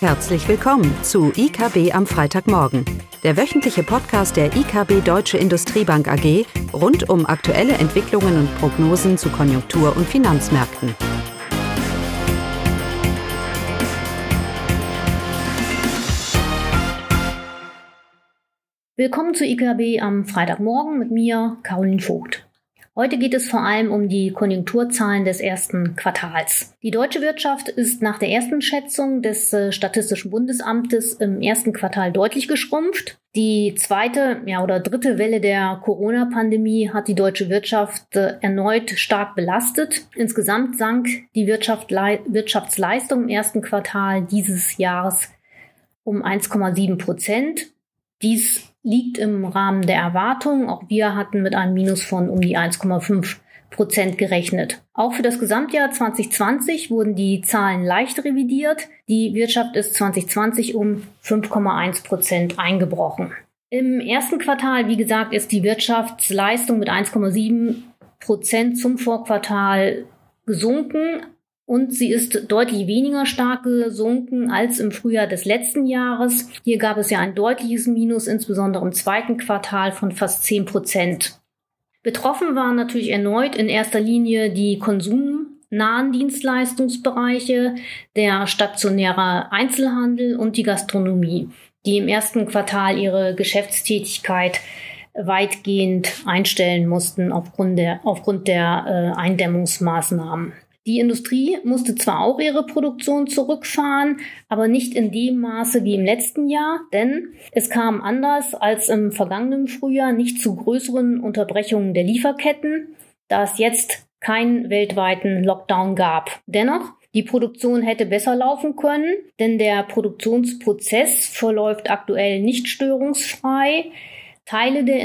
Herzlich willkommen zu IKB am Freitagmorgen, der wöchentliche Podcast der IKB Deutsche Industriebank AG rund um aktuelle Entwicklungen und Prognosen zu Konjunktur- und Finanzmärkten. Willkommen zu IKB am Freitagmorgen mit mir, Caroline Vogt. Heute geht es vor allem um die Konjunkturzahlen des ersten Quartals. Die deutsche Wirtschaft ist nach der ersten Schätzung des äh, Statistischen Bundesamtes im ersten Quartal deutlich geschrumpft. Die zweite ja, oder dritte Welle der Corona-Pandemie hat die deutsche Wirtschaft äh, erneut stark belastet. Insgesamt sank die Wirtschaft, Wirtschaftsleistung im ersten Quartal dieses Jahres um 1,7 Prozent. Dies liegt im Rahmen der Erwartungen. Auch wir hatten mit einem Minus von um die 1,5 Prozent gerechnet. Auch für das Gesamtjahr 2020 wurden die Zahlen leicht revidiert. Die Wirtschaft ist 2020 um 5,1 Prozent eingebrochen. Im ersten Quartal, wie gesagt, ist die Wirtschaftsleistung mit 1,7 Prozent zum Vorquartal gesunken und sie ist deutlich weniger stark gesunken als im Frühjahr des letzten Jahres. Hier gab es ja ein deutliches Minus, insbesondere im zweiten Quartal von fast 10 Prozent. Betroffen waren natürlich erneut in erster Linie die konsumnahen Dienstleistungsbereiche, der stationäre Einzelhandel und die Gastronomie, die im ersten Quartal ihre Geschäftstätigkeit weitgehend einstellen mussten aufgrund der, aufgrund der äh, Eindämmungsmaßnahmen. Die Industrie musste zwar auch ihre Produktion zurückfahren, aber nicht in dem Maße wie im letzten Jahr, denn es kam anders als im vergangenen Frühjahr nicht zu größeren Unterbrechungen der Lieferketten, da es jetzt keinen weltweiten Lockdown gab. Dennoch, die Produktion hätte besser laufen können, denn der Produktionsprozess verläuft aktuell nicht störungsfrei. Teile der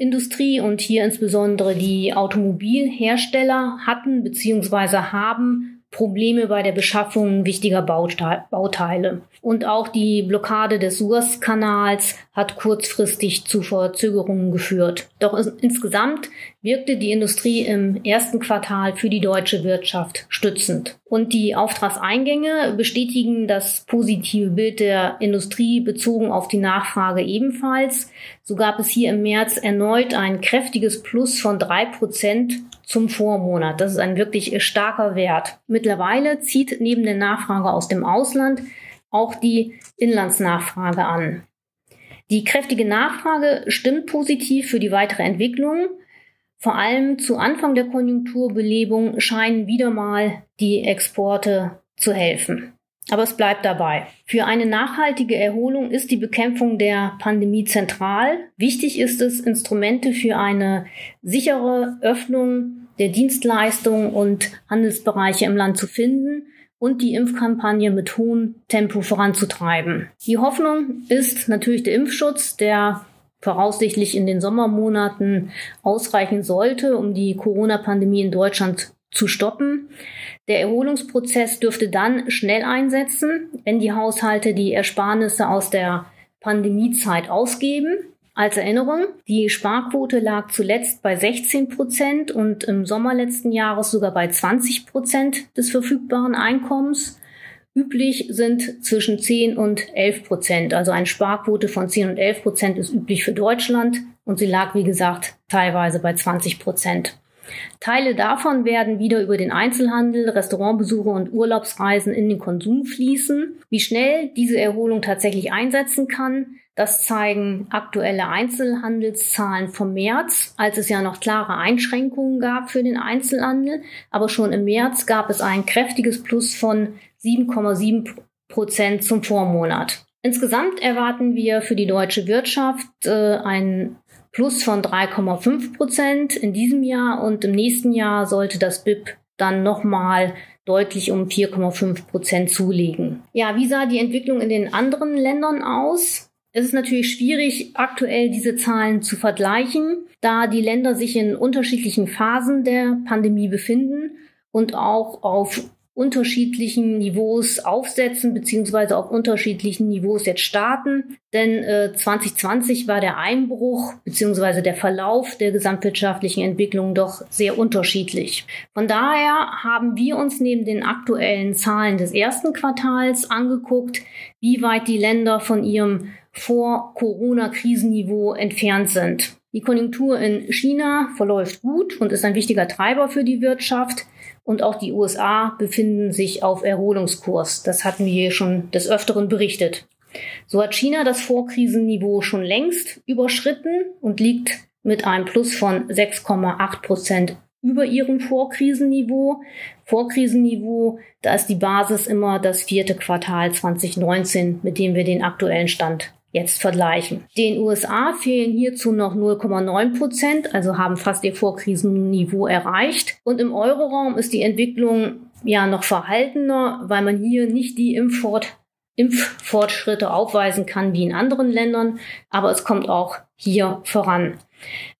Industrie und hier insbesondere die Automobilhersteller hatten bzw. haben Probleme bei der Beschaffung wichtiger Bauteile. Und auch die Blockade des Suezkanals hat kurzfristig zu Verzögerungen geführt. Doch insgesamt wirkte die Industrie im ersten Quartal für die deutsche Wirtschaft stützend. Und die Auftragseingänge bestätigen das positive Bild der Industrie bezogen auf die Nachfrage ebenfalls. So gab es hier im März erneut ein kräftiges Plus von drei Prozent zum Vormonat. Das ist ein wirklich starker Wert. Mittlerweile zieht neben der Nachfrage aus dem Ausland auch die Inlandsnachfrage an. Die kräftige Nachfrage stimmt positiv für die weitere Entwicklung. Vor allem zu Anfang der Konjunkturbelebung scheinen wieder mal die Exporte zu helfen. Aber es bleibt dabei. Für eine nachhaltige Erholung ist die Bekämpfung der Pandemie zentral. Wichtig ist es, Instrumente für eine sichere Öffnung der Dienstleistungen und Handelsbereiche im Land zu finden und die Impfkampagne mit hohem Tempo voranzutreiben. Die Hoffnung ist natürlich der Impfschutz, der voraussichtlich in den Sommermonaten ausreichen sollte, um die Corona-Pandemie in Deutschland zu stoppen. Der Erholungsprozess dürfte dann schnell einsetzen, wenn die Haushalte die Ersparnisse aus der Pandemiezeit ausgeben. Als Erinnerung, die Sparquote lag zuletzt bei 16 Prozent und im Sommer letzten Jahres sogar bei 20 Prozent des verfügbaren Einkommens. Üblich sind zwischen 10 und 11 Prozent. Also eine Sparquote von 10 und 11 Prozent ist üblich für Deutschland und sie lag, wie gesagt, teilweise bei 20 Prozent. Teile davon werden wieder über den Einzelhandel, Restaurantbesuche und Urlaubsreisen in den Konsum fließen. Wie schnell diese Erholung tatsächlich einsetzen kann, das zeigen aktuelle Einzelhandelszahlen vom März, als es ja noch klare Einschränkungen gab für den Einzelhandel. Aber schon im März gab es ein kräftiges Plus von 7,7 Prozent zum Vormonat. Insgesamt erwarten wir für die deutsche Wirtschaft äh, ein Plus von 3,5 Prozent in diesem Jahr und im nächsten Jahr sollte das BIP dann nochmal deutlich um 4,5 Prozent zulegen. Ja, wie sah die Entwicklung in den anderen Ländern aus? Es ist natürlich schwierig, aktuell diese Zahlen zu vergleichen, da die Länder sich in unterschiedlichen Phasen der Pandemie befinden und auch auf unterschiedlichen Niveaus aufsetzen beziehungsweise auf unterschiedlichen Niveaus jetzt starten. Denn äh, 2020 war der Einbruch beziehungsweise der Verlauf der gesamtwirtschaftlichen Entwicklung doch sehr unterschiedlich. Von daher haben wir uns neben den aktuellen Zahlen des ersten Quartals angeguckt, wie weit die Länder von ihrem vor-Corona-Krisenniveau entfernt sind. Die Konjunktur in China verläuft gut und ist ein wichtiger Treiber für die Wirtschaft. Und auch die USA befinden sich auf Erholungskurs. Das hatten wir schon des Öfteren berichtet. So hat China das Vorkrisenniveau schon längst überschritten und liegt mit einem Plus von 6,8 Prozent über ihrem Vorkrisenniveau. Vorkrisenniveau, da ist die Basis immer das vierte Quartal 2019, mit dem wir den aktuellen Stand jetzt vergleichen. Den USA fehlen hierzu noch 0,9 Prozent, also haben fast ihr Vorkrisenniveau erreicht. Und im Euroraum ist die Entwicklung ja noch verhaltener, weil man hier nicht die Impfort Impffortschritte aufweisen kann wie in anderen Ländern, aber es kommt auch hier voran.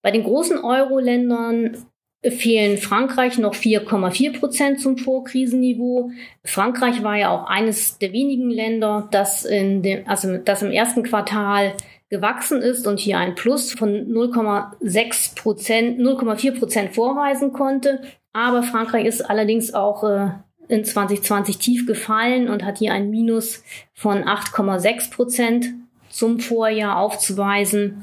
Bei den großen Euro-Ländern fehlen Frankreich noch 4,4 Prozent zum Vorkrisenniveau. Frankreich war ja auch eines der wenigen Länder, das in dem, also das im ersten Quartal gewachsen ist und hier ein Plus von 0,6 Prozent, 0,4 Prozent vorweisen konnte. Aber Frankreich ist allerdings auch äh, in 2020 tief gefallen und hat hier ein Minus von 8,6 Prozent zum Vorjahr aufzuweisen.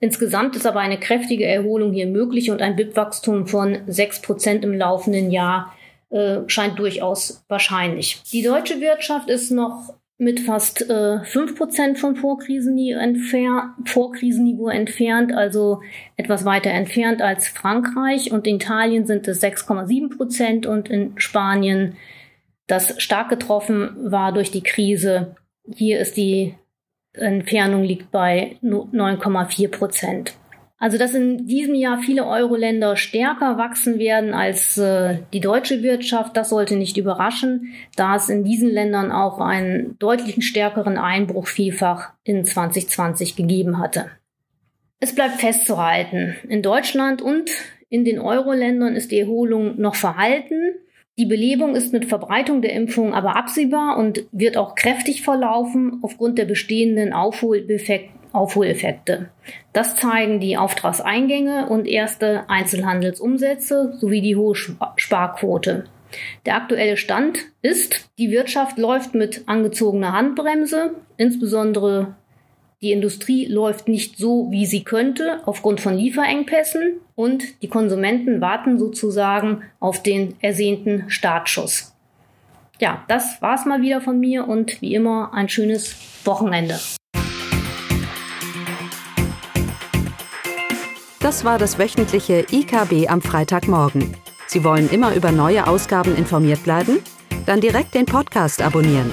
Insgesamt ist aber eine kräftige Erholung hier möglich und ein BIP-Wachstum von 6% im laufenden Jahr äh, scheint durchaus wahrscheinlich. Die deutsche Wirtschaft ist noch mit fast äh, 5% vom Vorkrisenniveau, entfer Vorkrisenniveau entfernt, also etwas weiter entfernt als Frankreich. Und in Italien sind es 6,7% und in Spanien, das stark getroffen war durch die Krise, hier ist die Entfernung liegt bei 9,4 Prozent. Also dass in diesem Jahr viele Euro-Länder stärker wachsen werden als äh, die deutsche Wirtschaft, das sollte nicht überraschen, da es in diesen Ländern auch einen deutlichen stärkeren Einbruch vielfach in 2020 gegeben hatte. Es bleibt festzuhalten, in Deutschland und in den Euro-Ländern ist die Erholung noch verhalten. Die Belebung ist mit Verbreitung der Impfung aber absehbar und wird auch kräftig verlaufen aufgrund der bestehenden Aufholeffekte. Das zeigen die Auftragseingänge und erste Einzelhandelsumsätze sowie die hohe Sparquote. Der aktuelle Stand ist, die Wirtschaft läuft mit angezogener Handbremse, insbesondere die Industrie läuft nicht so, wie sie könnte, aufgrund von Lieferengpässen und die Konsumenten warten sozusagen auf den ersehnten Startschuss. Ja, das war's mal wieder von mir und wie immer ein schönes Wochenende. Das war das wöchentliche IKB am Freitagmorgen. Sie wollen immer über neue Ausgaben informiert bleiben? Dann direkt den Podcast abonnieren